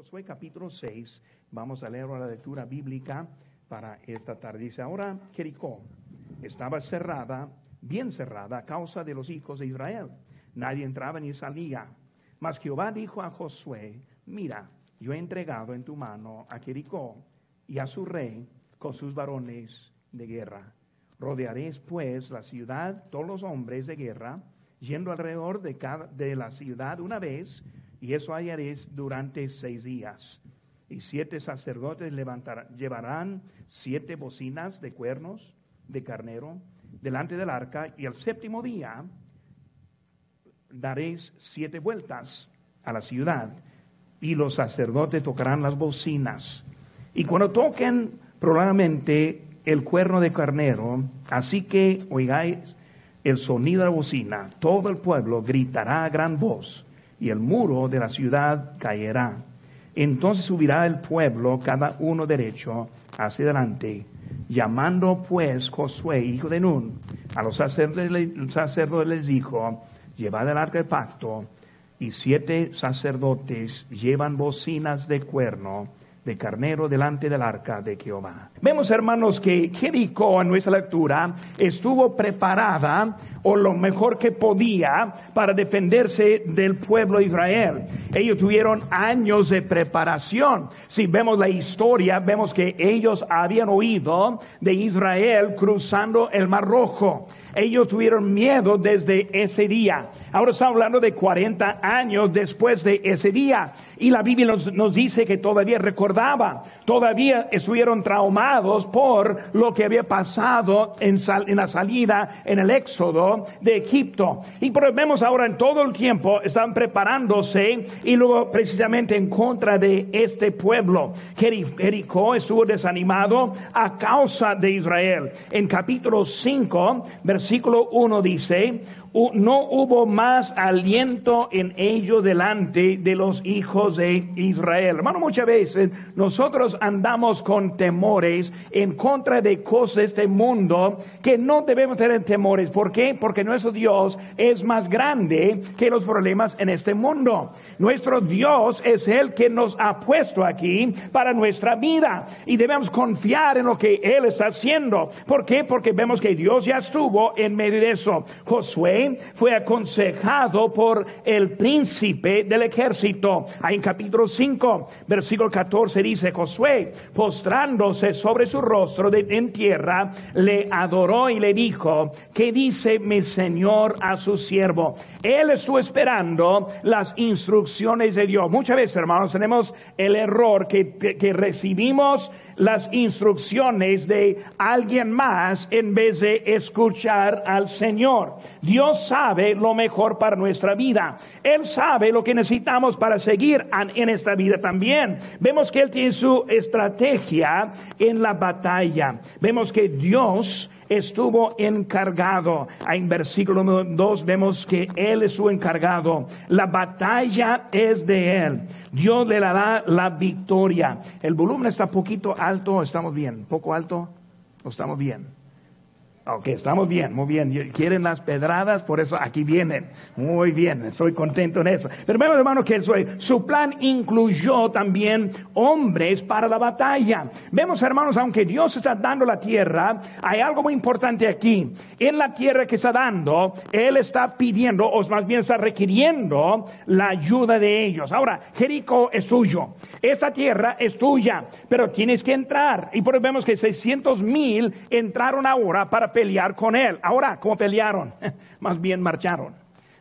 Josué capítulo 6, vamos a leer la lectura bíblica para esta tarde. Dice, ahora Jericó estaba cerrada, bien cerrada, a causa de los hijos de Israel. Nadie entraba ni salía. Mas Jehová dijo a Josué, mira, yo he entregado en tu mano a Jericó y a su rey con sus varones de guerra. Rodearéis pues la ciudad, todos los hombres de guerra, yendo alrededor de, cada, de la ciudad una vez, y eso hallaréis durante seis días. Y siete sacerdotes llevarán siete bocinas de cuernos de carnero delante del arca, y el séptimo día daréis siete vueltas a la ciudad, y los sacerdotes tocarán las bocinas. Y cuando toquen probablemente el cuerno de carnero, así que oigáis el sonido de la bocina, todo el pueblo gritará a gran voz y el muro de la ciudad caerá. Entonces subirá el pueblo, cada uno derecho, hacia adelante. Llamando pues Josué, hijo de Nun, a los sacerdotes, les dijo, llevad el arca del pacto, y siete sacerdotes llevan bocinas de cuerno carnero delante del arca de Jehová. Vemos, hermanos, que Jericó en nuestra lectura estuvo preparada o lo mejor que podía para defenderse del pueblo de Israel. Ellos tuvieron años de preparación. Si vemos la historia, vemos que ellos habían oído de Israel cruzando el Mar Rojo. Ellos tuvieron miedo desde ese día. Ahora estamos hablando de 40 años después de ese día. Y la Biblia nos, dice que todavía recordaba, todavía estuvieron traumados por lo que había pasado en, en la salida, en el éxodo de Egipto. Y vemos ahora en todo el tiempo están preparándose y luego precisamente en contra de este pueblo. Jericó estuvo desanimado a causa de Israel. En capítulo 5, versículo 1 dice, no hubo más aliento en ello delante de los hijos de Israel. Hermano, muchas veces nosotros andamos con temores en contra de cosas de este mundo que no debemos tener temores. ¿Por qué? Porque nuestro Dios es más grande que los problemas en este mundo. Nuestro Dios es el que nos ha puesto aquí para nuestra vida y debemos confiar en lo que Él está haciendo. ¿Por qué? Porque vemos que Dios ya estuvo en medio de eso. Josué fue aconsejado por el príncipe del ejército. Ahí en capítulo 5, versículo 14 dice, Josué, postrándose sobre su rostro en tierra, le adoró y le dijo, ¿qué dice mi Señor a su siervo? Él estuvo esperando las instrucciones de Dios. Muchas veces, hermanos, tenemos el error que, que recibimos las instrucciones de alguien más en vez de escuchar al Señor. Dios sabe lo mejor para nuestra vida. Él sabe lo que necesitamos para seguir en esta vida también. Vemos que Él tiene su estrategia en la batalla. Vemos que Dios estuvo encargado. En versículo 2 vemos que Él estuvo encargado. La batalla es de Él. Dios le dará la victoria. El volumen está poquito alto, estamos bien. Poco alto, estamos bien. Ok, estamos bien, muy bien. Quieren las pedradas, por eso aquí vienen. Muy bien, estoy contento en eso. Pero vemos, hermano, que su plan incluyó también hombres para la batalla. Vemos, hermanos, aunque Dios está dando la tierra, hay algo muy importante aquí. En la tierra que está dando, Él está pidiendo, o más bien está requiriendo la ayuda de ellos. Ahora, Jericó es tuyo. Esta tierra es tuya, pero tienes que entrar. Y por eso vemos que 600 mil entraron ahora para pelear con él. Ahora, ¿cómo pelearon? Más bien marcharon,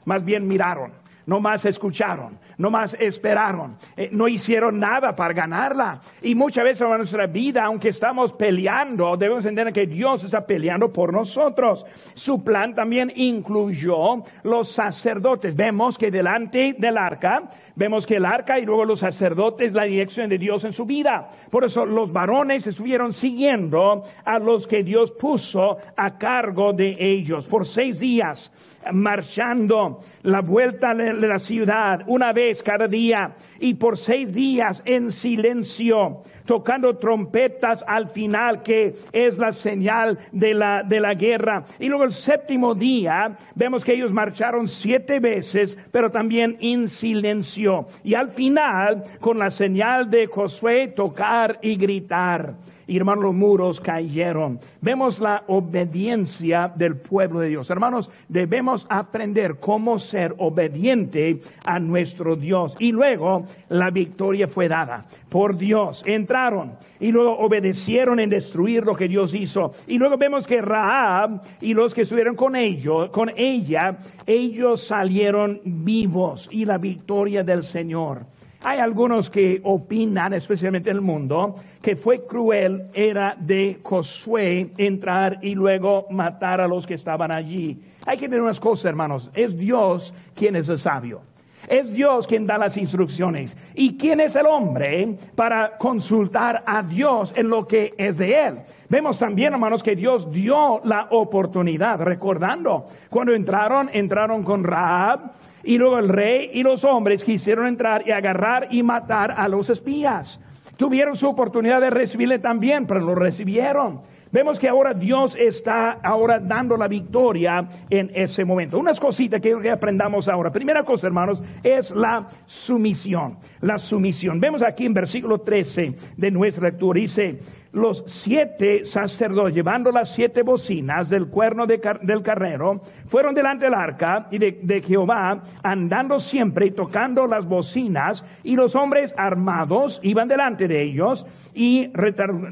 más bien miraron, no más escucharon, no más esperaron, eh, no hicieron nada para ganarla. Y muchas veces en nuestra vida, aunque estamos peleando, debemos entender que Dios está peleando por nosotros. Su plan también incluyó los sacerdotes. Vemos que delante del arca, vemos que el arca y luego los sacerdotes, la dirección de Dios en su vida. Por eso los varones estuvieron siguiendo a los que Dios puso a cargo de ellos por seis días marchando la vuelta de la ciudad una vez cada día y por seis días en silencio, tocando trompetas al final, que es la señal de la, de la guerra. Y luego el séptimo día, vemos que ellos marcharon siete veces, pero también en silencio. Y al final, con la señal de Josué, tocar y gritar y hermanos, los muros cayeron. Vemos la obediencia del pueblo de Dios. Hermanos, debemos aprender cómo ser obediente a nuestro Dios. Y luego la victoria fue dada por Dios. Entraron y luego obedecieron en destruir lo que Dios hizo. Y luego vemos que Rahab y los que estuvieron con ellos, con ella, ellos salieron vivos y la victoria del Señor. Hay algunos que opinan, especialmente en el mundo, que fue cruel era de Josué entrar y luego matar a los que estaban allí. Hay que tener unas cosas, hermanos. Es Dios quien es el sabio. Es Dios quien da las instrucciones. ¿Y quién es el hombre para consultar a Dios en lo que es de él? Vemos también, hermanos, que Dios dio la oportunidad, recordando, cuando entraron, entraron con Raab, y luego el rey y los hombres quisieron entrar y agarrar y matar a los espías. Tuvieron su oportunidad de recibirle también, pero lo recibieron. Vemos que ahora Dios está ahora dando la victoria en ese momento. Unas cositas que, aprendamos ahora. Primera cosa, hermanos, es la sumisión. La sumisión. Vemos aquí en versículo 13 de nuestra lectura, dice, los siete sacerdotes, llevando las siete bocinas del cuerno del carnero, fueron delante del arca y de, Jehová, andando siempre y tocando las bocinas, y los hombres armados iban delante de ellos, y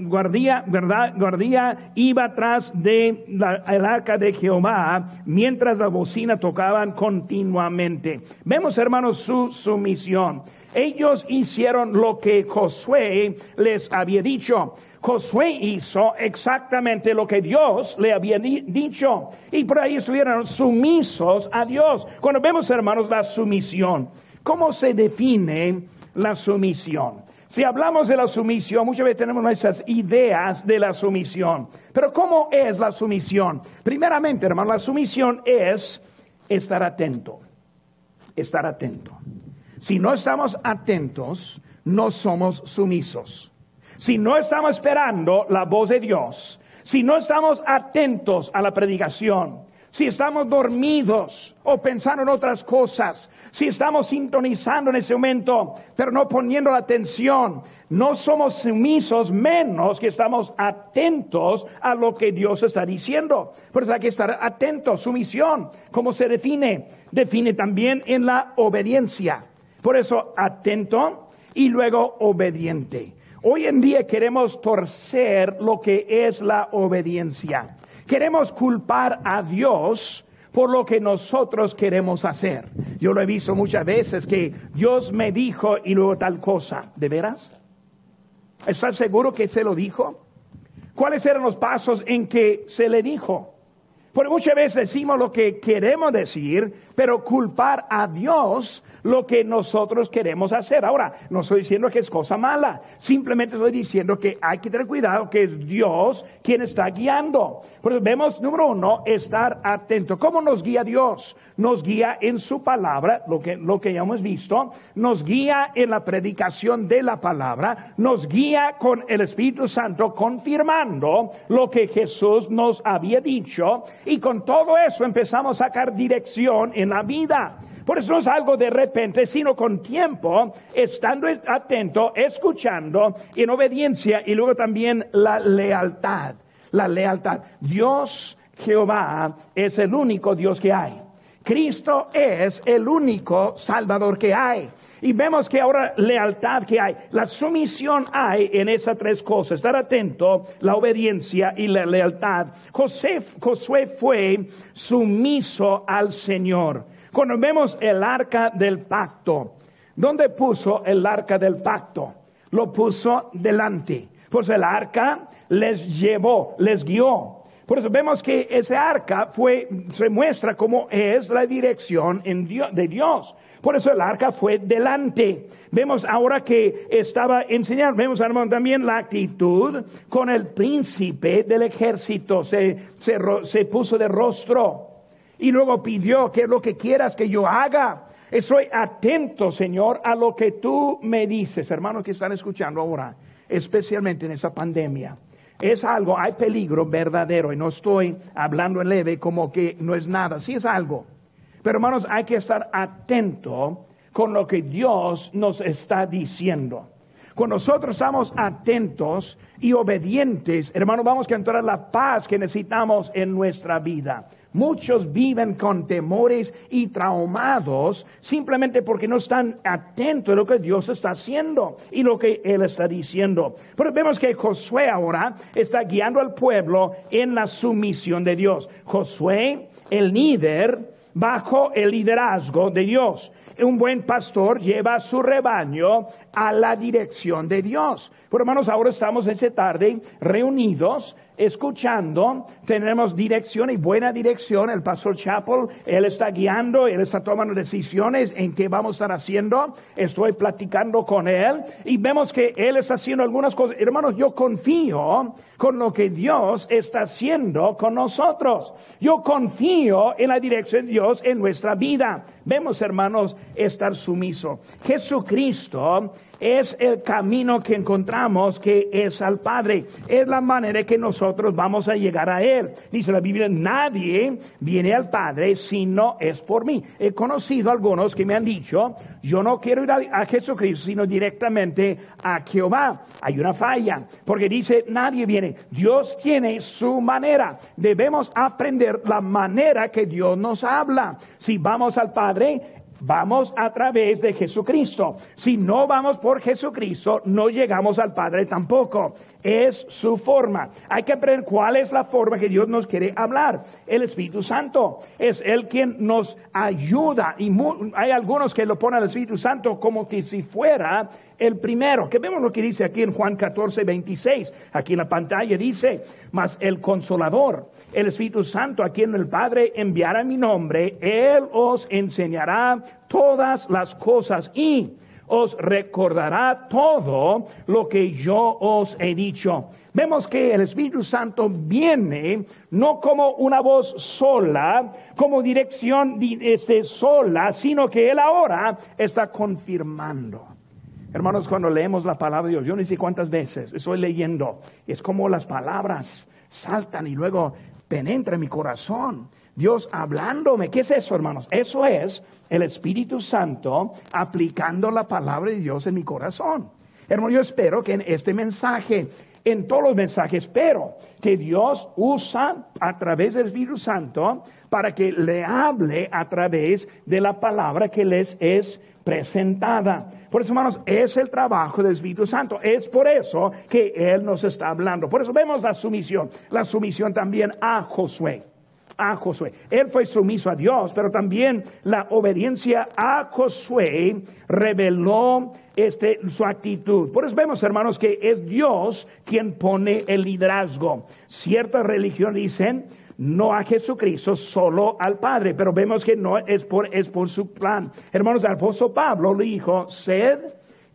guardía, ¿verdad? guardía iba atrás de el arca de Jehová, mientras la bocina tocaban continuamente. Vemos, hermanos, su sumisión. Ellos hicieron lo que Josué les había dicho. Josué hizo exactamente lo que Dios le había dicho. Y por ahí estuvieron sumisos a Dios. Cuando vemos, hermanos, la sumisión, ¿cómo se define la sumisión? Si hablamos de la sumisión, muchas veces tenemos nuestras ideas de la sumisión. Pero ¿cómo es la sumisión? Primeramente, hermano, la sumisión es estar atento. Estar atento. Si no estamos atentos, no somos sumisos si no estamos esperando la voz de Dios, si no estamos atentos a la predicación, si estamos dormidos o pensando en otras cosas, si estamos sintonizando en ese momento, pero no poniendo la atención, no somos sumisos menos que estamos atentos a lo que Dios está diciendo. Por eso hay que estar atentos. Sumisión, ¿cómo se define? Define también en la obediencia. Por eso, atento y luego obediente. Hoy en día queremos torcer lo que es la obediencia. Queremos culpar a Dios por lo que nosotros queremos hacer. Yo lo he visto muchas veces que Dios me dijo y luego tal cosa. ¿De veras? ¿Estás seguro que se lo dijo? ¿Cuáles eran los pasos en que se le dijo? Porque muchas veces decimos lo que queremos decir, pero culpar a Dios lo que nosotros queremos hacer. Ahora, no estoy diciendo que es cosa mala, simplemente estoy diciendo que hay que tener cuidado que es Dios quien está guiando. Pues vemos, número uno, estar atento. ¿Cómo nos guía Dios? Nos guía en su palabra, lo que, lo que ya hemos visto, nos guía en la predicación de la palabra, nos guía con el Espíritu Santo confirmando lo que Jesús nos había dicho y con todo eso empezamos a sacar dirección en la vida. Por eso no es algo de repente, sino con tiempo, estando atento, escuchando, en obediencia y luego también la lealtad. La lealtad. Dios Jehová es el único Dios que hay. Cristo es el único Salvador que hay. Y vemos que ahora lealtad que hay, la sumisión hay en esas tres cosas. Estar atento, la obediencia y la lealtad. José, Josué fue sumiso al Señor. Cuando vemos el arca del pacto, ¿dónde puso el arca del pacto? Lo puso delante. Pues el arca les llevó, les guió. Por eso vemos que ese arca fue, se muestra cómo es la dirección de Dios. Por eso el arca fue delante. Vemos ahora que estaba enseñando, vemos también la actitud con el príncipe del ejército. Se, se, puso de rostro y luego pidió, ¿qué es lo que quieras que yo haga? Estoy atento, Señor, a lo que tú me dices, hermanos que están escuchando ahora, especialmente en esa pandemia. Es algo, hay peligro verdadero y no estoy hablando en leve como que no es nada, sí es algo. Pero hermanos, hay que estar atento con lo que Dios nos está diciendo. Cuando nosotros estamos atentos y obedientes, hermanos, vamos a encontrar la paz que necesitamos en nuestra vida. Muchos viven con temores y traumados simplemente porque no están atentos a lo que Dios está haciendo y lo que Él está diciendo. Pero vemos que Josué ahora está guiando al pueblo en la sumisión de Dios. Josué, el líder, bajo el liderazgo de Dios un buen pastor lleva su rebaño a la dirección de Dios. Por hermanos, ahora estamos esta tarde reunidos escuchando, tenemos dirección y buena dirección. El pastor Chapel, él está guiando, él está tomando decisiones en qué vamos a estar haciendo. Estoy platicando con él y vemos que él está haciendo algunas cosas. Hermanos, yo confío con lo que Dios está haciendo con nosotros. Yo confío en la dirección de Dios en nuestra vida. Vemos, hermanos, estar sumiso. Jesucristo es el camino que encontramos que es al Padre. Es la manera que nosotros vamos a llegar a Él. Dice la Biblia, nadie viene al Padre si no es por mí. He conocido algunos que me han dicho, yo no quiero ir a, Jesucristo, sino directamente a Jehová. Hay una falla, porque dice, nadie viene. Dios tiene su manera. Debemos aprender la manera que Dios nos habla. Si vamos al Padre, Vamos a través de Jesucristo. Si no vamos por Jesucristo, no llegamos al Padre tampoco. Es su forma. Hay que aprender cuál es la forma que Dios nos quiere hablar. El Espíritu Santo es el quien nos ayuda. Y hay algunos que lo ponen al Espíritu Santo como que si fuera el primero. Que vemos lo que dice aquí en Juan 14, 26. Aquí en la pantalla dice, mas el consolador el Espíritu Santo a quien el Padre enviará mi nombre, Él os enseñará todas las cosas y os recordará todo lo que yo os he dicho. Vemos que el Espíritu Santo viene no como una voz sola, como dirección este, sola, sino que Él ahora está confirmando. Hermanos, cuando leemos la palabra de Dios, yo no sé cuántas veces estoy leyendo, es como las palabras saltan y luego penetra en mi corazón. Dios hablándome. ¿Qué es eso, hermanos? Eso es el Espíritu Santo aplicando la palabra de Dios en mi corazón. Hermano, yo espero que en este mensaje, en todos los mensajes, espero que Dios usa a través del Espíritu Santo para que le hable a través de la palabra que les es presentada. Por eso, hermanos, es el trabajo del Espíritu Santo. Es por eso que Él nos está hablando. Por eso vemos la sumisión. La sumisión también a Josué. A Josué. Él fue sumiso a Dios, pero también la obediencia a Josué reveló este, su actitud. Por eso vemos, hermanos, que es Dios quien pone el liderazgo. Ciertas religiones dicen, no a Jesucristo, solo al Padre, pero vemos que no es por, es por su plan. Hermanos, el apóstol Pablo le dijo, sed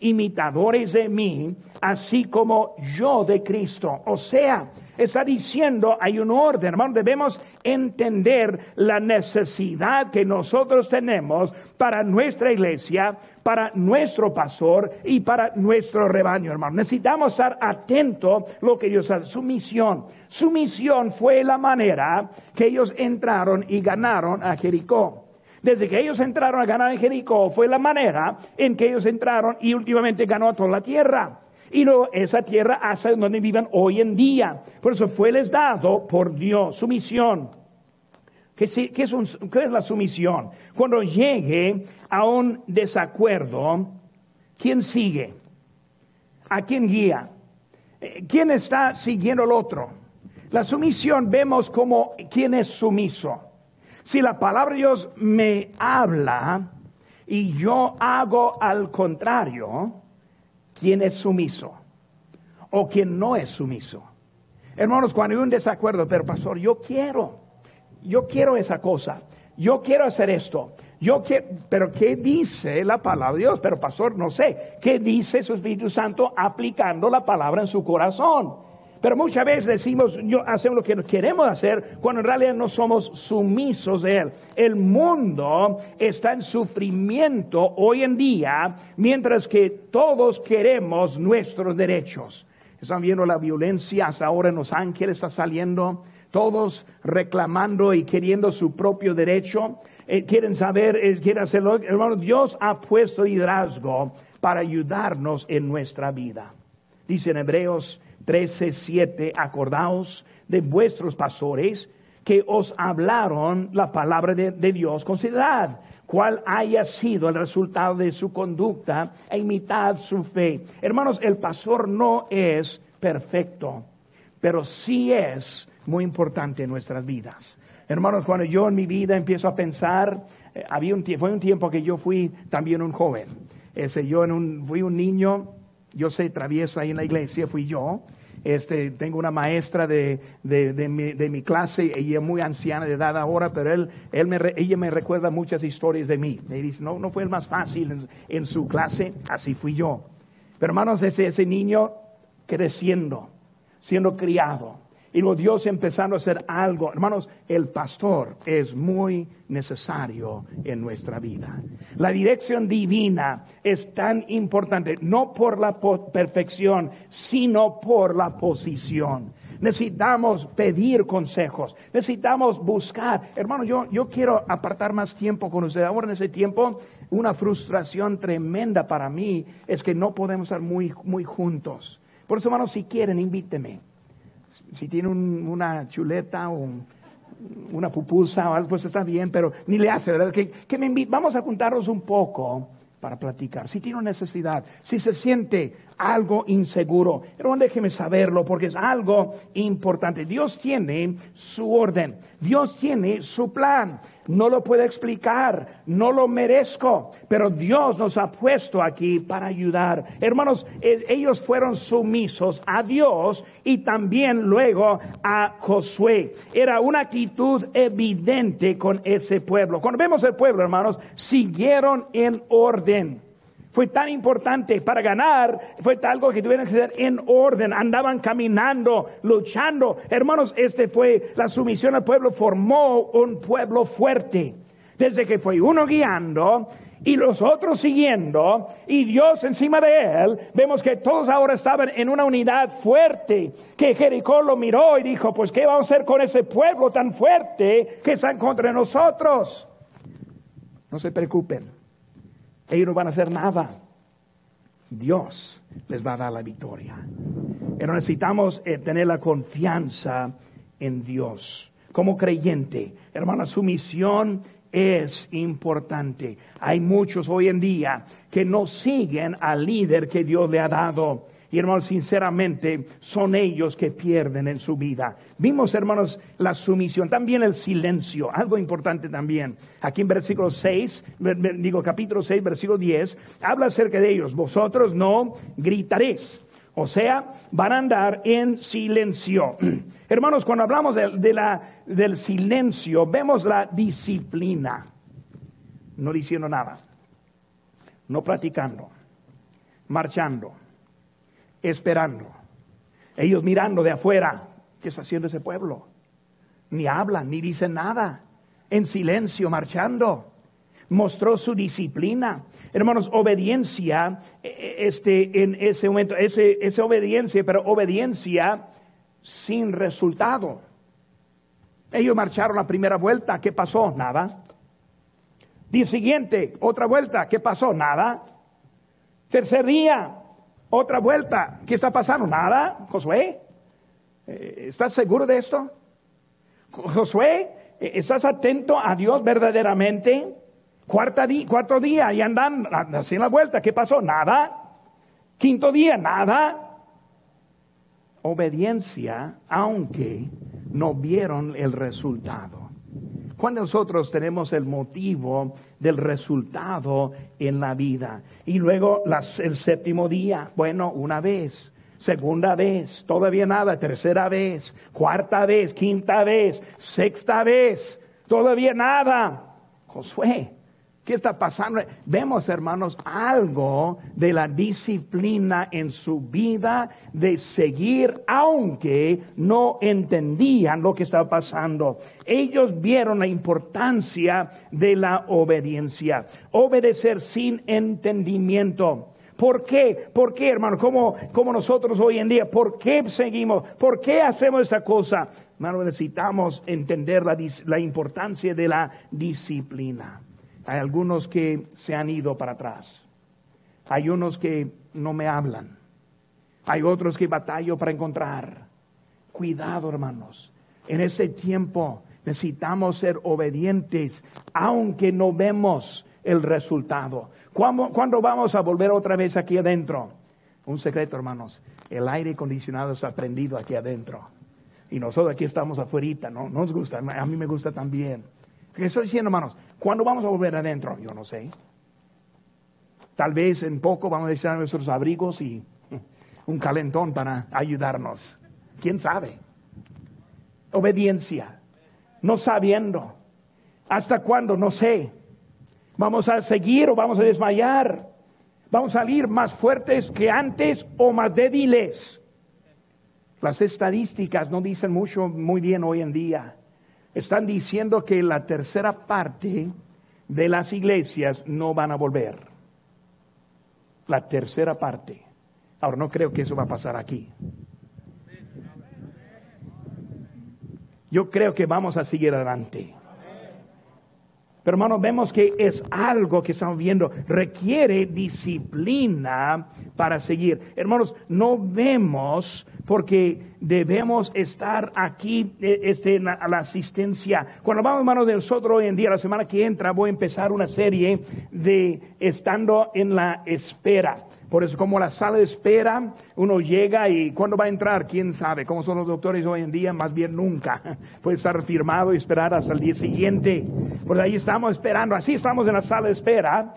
imitadores de mí, así como yo de Cristo. O sea, está diciendo, hay un orden, hermano, debemos entender la necesidad que nosotros tenemos para nuestra iglesia, para nuestro pastor y para nuestro rebaño, hermano. Necesitamos estar atentos a lo que Dios hace, su misión. Su misión fue la manera que ellos entraron y ganaron a Jericó. Desde que ellos entraron a ganar en Jericó fue la manera en que ellos entraron y últimamente ganó a toda la tierra. Y no esa tierra hasta donde vivan hoy en día. Por eso fue les dado por Dios su misión. ¿Qué, es, qué es la sumisión? Cuando llegue a un desacuerdo, ¿quién sigue? ¿A quién guía? Eh, ¿Quién está siguiendo al otro? La sumisión vemos como quién es sumiso. Si la palabra de Dios me habla y yo hago al contrario, ¿quién es sumiso? O quién no es sumiso. Hermanos, cuando hay un desacuerdo, pero pastor, yo quiero, yo quiero esa cosa, yo quiero hacer esto, yo quiero, pero ¿qué dice la palabra de Dios? Pero pastor, no sé, ¿qué dice su Espíritu Santo aplicando la palabra en su corazón? Pero muchas veces decimos, yo hacemos lo que queremos hacer, cuando en realidad no somos sumisos de Él. El mundo está en sufrimiento hoy en día, mientras que todos queremos nuestros derechos. Están viendo la violencia hasta ahora en Los Ángeles, está saliendo todos reclamando y queriendo su propio derecho. Eh, quieren saber, eh, quieren hacerlo. Hermano, Dios ha puesto liderazgo para ayudarnos en nuestra vida. Dice en Hebreos 13, 7, acordaos de vuestros pastores que os hablaron la palabra de, de, Dios. Considerad cuál haya sido el resultado de su conducta e imitad su fe. Hermanos, el pastor no es perfecto, pero sí es muy importante en nuestras vidas. Hermanos, cuando yo en mi vida empiezo a pensar, eh, había un, fue un tiempo que yo fui también un joven. Ese, yo en un, fui un niño, yo sé, travieso ahí en la iglesia, fui yo. Este, tengo una maestra de, de, mi, clase, ella es muy anciana de edad ahora, pero él, él me, ella me recuerda muchas historias de mí. Me dice, no, no fue el más fácil en, en su clase, así fui yo. Pero hermanos, ese, ese niño creciendo, siendo criado, y luego Dios empezando a hacer algo. Hermanos, el pastor es muy necesario en nuestra vida. La dirección divina es tan importante, no por la perfección, sino por la posición. Necesitamos pedir consejos, necesitamos buscar. Hermano, yo, yo quiero apartar más tiempo con usted. Ahora en ese tiempo, una frustración tremenda para mí es que no podemos estar muy, muy juntos. Por eso, hermanos, si quieren, invíteme si tiene una chuleta o una pupusa o algo, pues está bien, pero ni le hace, ¿verdad? Que, que me Vamos a juntarnos un poco para platicar. Si tiene necesidad, si se siente algo inseguro, pero déjeme saberlo porque es algo importante. Dios tiene su orden, Dios tiene su plan no lo puedo explicar, no lo merezco, pero Dios nos ha puesto aquí para ayudar. Hermanos, e, ellos fueron sumisos a Dios y también luego a Josué. Era una actitud evidente con ese pueblo. Cuando vemos el pueblo, hermanos, siguieron en orden fue tan importante para ganar, fue algo que tuvieron que ser en orden, andaban caminando, luchando. Hermanos, este fue la sumisión al pueblo, formó un pueblo fuerte. Desde que fue uno guiando y los otros siguiendo y Dios encima de él, vemos que todos ahora estaban en una unidad fuerte, que Jericó lo miró y dijo, pues ¿qué vamos a hacer con ese pueblo tan fuerte que está contra nosotros? No se preocupen ellos no van a hacer nada. Dios les va a dar la victoria. Pero necesitamos eh, tener la confianza en Dios. Como creyente, hermana, su misión es importante. Hay muchos hoy en día que no siguen al líder que Dios le ha dado. Y hermanos, sinceramente, son ellos que pierden en su vida. Vimos, hermanos, la sumisión, también el silencio, algo importante también. Aquí en versículo 6, digo capítulo 6, versículo 10, habla acerca de ellos. Vosotros no gritaréis. O sea, van a andar en silencio. Hermanos, cuando hablamos de, la, del silencio, vemos la disciplina. No diciendo nada, no platicando, marchando, esperando. Ellos mirando de afuera, ¿qué está haciendo ese pueblo? Ni hablan, ni dicen nada, en silencio, marchando. Mostró su disciplina. Hermanos, obediencia, e, e, este, en ese momento, ese, esa obediencia, pero obediencia sin resultado. Ellos marcharon la primera vuelta, ¿qué pasó? Nada. Día siguiente, otra vuelta, ¿qué pasó? Nada. Tercer día, otra vuelta. ¿Qué está pasando? Nada, Josué. Eh, ¿Estás seguro de esto? Josué, eh, ¿estás atento a Dios verdaderamente? Cuarta cuarto día y andan así la vuelta. ¿Qué pasó? Nada. Quinto día, nada. Obediencia, aunque no vieron el resultado. Cuando nosotros tenemos el motivo del resultado en la vida. Y luego el séptimo día, bueno, una vez, segunda vez, todavía nada, tercera vez, cuarta vez, quinta vez, sexta vez, todavía nada. Josué, ¿Qué está pasando? Vemos, hermanos, algo de la disciplina en su vida de seguir, aunque no entendían lo que estaba pasando. Ellos vieron la importancia de la obediencia, obedecer sin entendimiento. ¿Por qué? ¿Por qué, hermano? Como, como nosotros hoy en día, ¿por qué seguimos? ¿Por qué hacemos esta cosa? Hermano, necesitamos entender la, la importancia de la disciplina. Hay algunos que se han ido para atrás. Hay unos que no me hablan. Hay otros que batallo para encontrar. Cuidado, hermanos. En este tiempo necesitamos ser obedientes, aunque no vemos el resultado. ¿Cuándo, vamos a volver otra vez aquí adentro? Un secreto, hermanos. El aire acondicionado ha prendido aquí adentro. Y nosotros aquí estamos afuera, ¿no? Nos gusta, a mí me gusta también. ¿Qué estoy diciendo, hermanos? ¿Cuándo vamos a volver adentro? Yo no sé. Tal vez en poco vamos a echar nuestros abrigos y un calentón para ayudarnos. ¿Quién sabe? Obediencia. No sabiendo. ¿Hasta cuándo? No sé. ¿Vamos a seguir o vamos a desmayar? ¿Vamos a salir más fuertes que antes o más débiles? Las estadísticas no dicen mucho, muy bien hoy en día están diciendo que la tercera parte de las iglesias no van a volver. La tercera parte. Ahora, no creo que eso va a pasar aquí. Yo creo que vamos a seguir adelante. Pero hermanos, vemos que es algo que estamos viendo, requiere disciplina para seguir. Hermanos, no vemos porque debemos estar aquí eh, este, a la asistencia. Cuando vamos, hermanos, de nosotros hoy en día, la semana que entra, voy a empezar una serie de estando en la espera. Por eso, como la sala de espera, uno llega y cuando va a entrar, quién sabe. ¿Cómo son los doctores hoy en día? Más bien nunca. Puede estar firmado y esperar hasta el día siguiente. Por ahí estamos esperando. Así estamos en la sala de espera.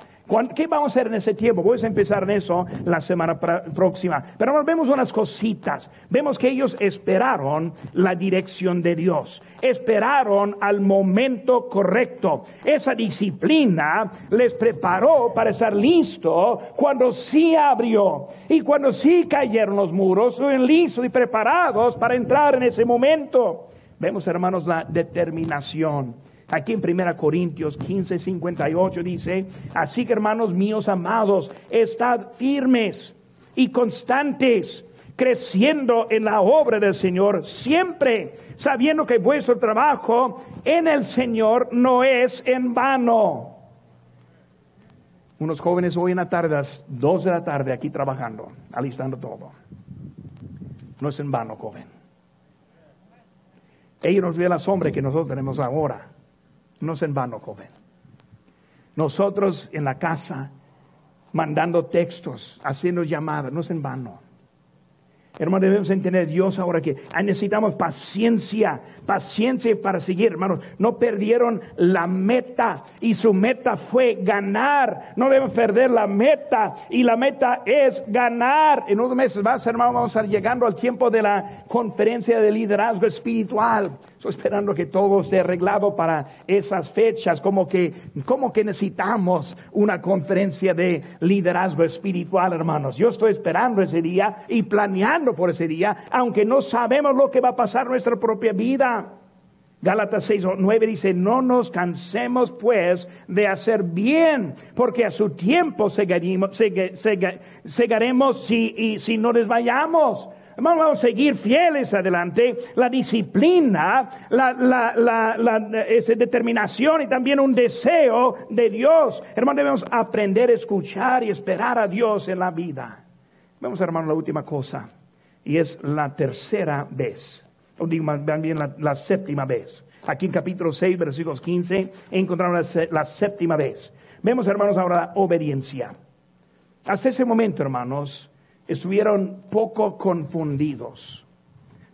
¿Qué vamos a hacer en ese tiempo? Voy a empezar en eso la semana próxima. Pero ahora vemos unas cositas. Vemos que ellos esperaron la dirección de Dios. Esperaron al momento correcto. Esa disciplina les preparó para estar listo cuando sí abrió. Y cuando sí cayeron los muros, estuvieron listos y preparados para entrar en ese momento. Vemos, hermanos, la determinación. Aquí en 1 Corintios 15, 58 dice, así que hermanos míos amados, estad firmes y constantes, creciendo en la obra del Señor, siempre sabiendo que vuestro trabajo en el Señor no es en vano. Unos jóvenes hoy en la tarde, a las 2 de la tarde, aquí trabajando, alistando todo. No es en vano, joven. Ellos nos ven la sombra que nosotros tenemos ahora. No es en vano, joven. Nosotros en la casa, mandando textos, haciendo llamadas, no es en vano. Hermanos, debemos entender Dios ahora que necesitamos paciencia, paciencia para seguir, hermanos. No perdieron la meta y su meta fue ganar. No debemos perder la meta y la meta es ganar. En unos meses más, hermanos, vamos a estar llegando al tiempo de la conferencia de liderazgo espiritual. Estoy esperando que todo esté arreglado para esas fechas, como que, como que necesitamos una conferencia de liderazgo espiritual, hermanos. Yo estoy esperando ese día y planeando por ese día, aunque no sabemos lo que va a pasar en nuestra propia vida. Gálatas 6 o 9 dice, no nos cansemos pues de hacer bien, porque a su tiempo segaremos, si, y, si no. Hermano, vamos a seguir fieles adelante. La disciplina, la, la, determinación y también un deseo de Dios. Hermano, debemos aprender a escuchar y esperar a Dios en la vida. Vamos, hermano, la última cosa y es la tercera vez, o digo también la, la, séptima vez. Aquí en capítulo 6, versículos 15, encontramos la, la séptima vez. Vemos, hermanos, ahora la obediencia. Hasta ese momento, hermanos, estuvieron poco confundidos.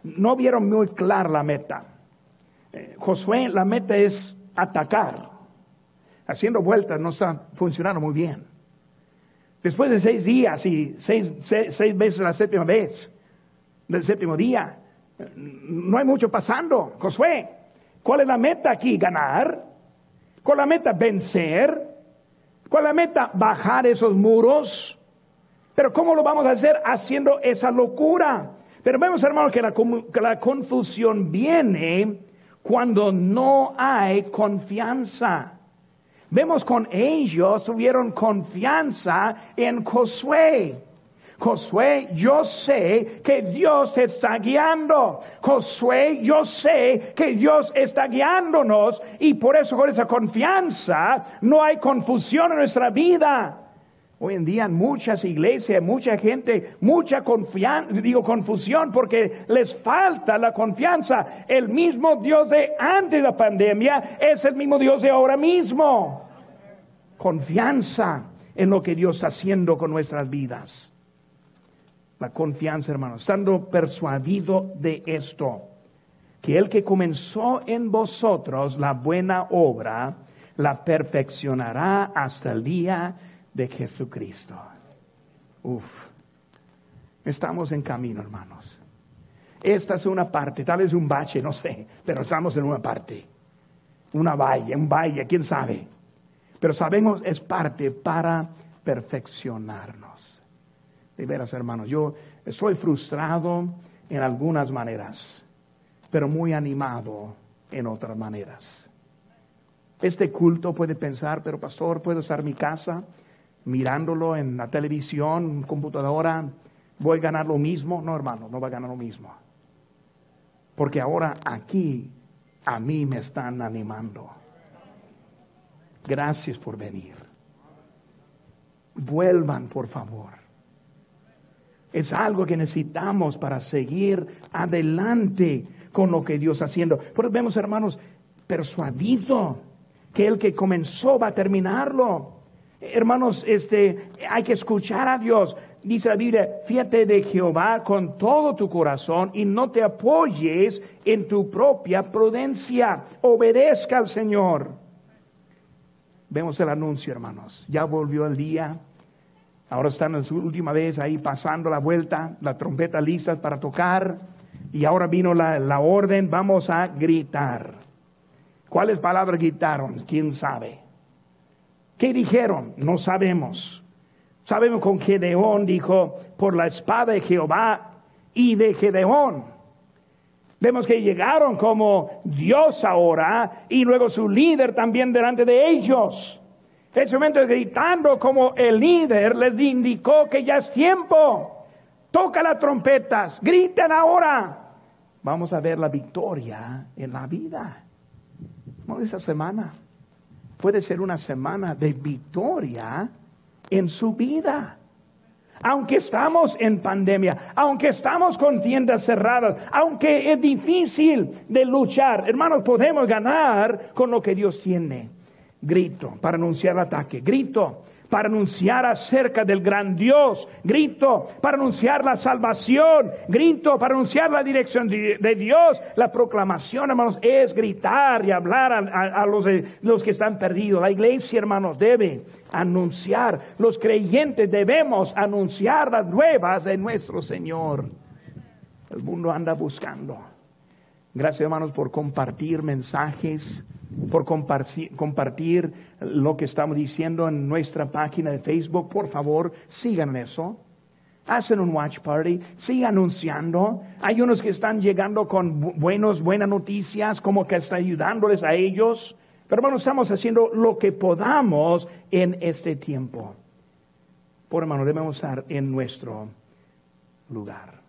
No vieron muy clara la meta. Eh, Josué, la meta es atacar. Haciendo vueltas no está funcionando muy bien. Después de seis días y seis, seis veces la séptima vez, del séptimo día. No hay mucho pasando. Josué, ¿cuál es la meta aquí? ¿Ganar? ¿Cuál es la meta? ¿Vencer? ¿Cuál es la meta? Bajar esos muros. Pero ¿cómo lo vamos a hacer? Haciendo esa locura. Pero vemos, hermanos, que la, que la confusión viene cuando no hay confianza. Vemos con ellos tuvieron confianza en Josué. Josué, yo sé que Dios te está guiando. Josué, yo sé que Dios está guiándonos y por eso con esa confianza no hay confusión en nuestra vida. Hoy en día en muchas iglesias, mucha gente, mucha confianza, digo confusión porque les falta la confianza. El mismo Dios de antes de la pandemia es el mismo Dios de ahora mismo. Confianza en lo que Dios está haciendo con nuestras vidas. La confianza, hermanos, estando persuadido de esto, que el que comenzó en vosotros la buena obra, la perfeccionará hasta el día de Jesucristo. Uf, estamos en camino, hermanos. Esta es una parte, tal vez un bache, no sé, pero estamos en una parte. Una valla, un valle, quién sabe. Pero sabemos es parte para perfeccionarnos. De veras, hermanos, yo estoy frustrado en algunas maneras, pero muy animado en otras maneras. Este culto puede pensar, pero pastor, puedo en mi casa mirándolo en la televisión, computadora, voy a ganar lo mismo. No, hermano, no va a ganar lo mismo. Porque ahora aquí a mí me están animando. Gracias por venir. Vuelvan, por favor. Es algo que necesitamos para seguir adelante con lo que Dios está haciendo. Pero vemos, hermanos, persuadido que el que comenzó va a terminarlo. Hermanos, este, hay que escuchar a Dios. Dice la Biblia, fíjate de Jehová con todo tu corazón y no te apoyes en tu propia prudencia. Obedezca al Señor. Vemos el anuncio, hermanos. Ya volvió el día. Ahora están en su última vez ahí pasando la vuelta, la trompeta lista para tocar. Y ahora vino la, la orden, vamos a gritar. ¿Cuáles palabras gritaron? ¿Quién sabe? ¿Qué dijeron? No sabemos. Sabemos con Gedeón dijo, por la espada de Jehová y de Gedeón. Vemos que llegaron como Dios ahora y luego su líder también delante de ellos. Ese momento gritando como el líder les indicó que ya es tiempo. Toca las trompetas, griten ahora. Vamos a ver la victoria en la vida. ¿No esa semana? Puede ser una semana de victoria en su vida. Aunque estamos en pandemia, aunque estamos con tiendas cerradas, aunque es difícil de luchar, hermanos, podemos ganar con lo que Dios tiene. Grito para anunciar el ataque, grito para anunciar acerca del gran Dios, grito para anunciar la salvación, grito para anunciar la dirección de, Dios. La proclamación, hermanos, es gritar y hablar a, los, los que están perdidos. La iglesia, hermanos, debe anunciar, los creyentes debemos anunciar las nuevas de nuestro Señor. El mundo anda buscando. Gracias, hermanos, por compartir mensajes por compartir, lo que estamos diciendo en nuestra página de Facebook. Por favor, sigan eso. Hacen un watch party, sigan anunciando. Hay unos que están llegando con buenos, buenas noticias, como que está ayudándoles a ellos. Pero hermano, estamos haciendo lo que podamos en este tiempo. Por hermano, debemos estar en nuestro lugar.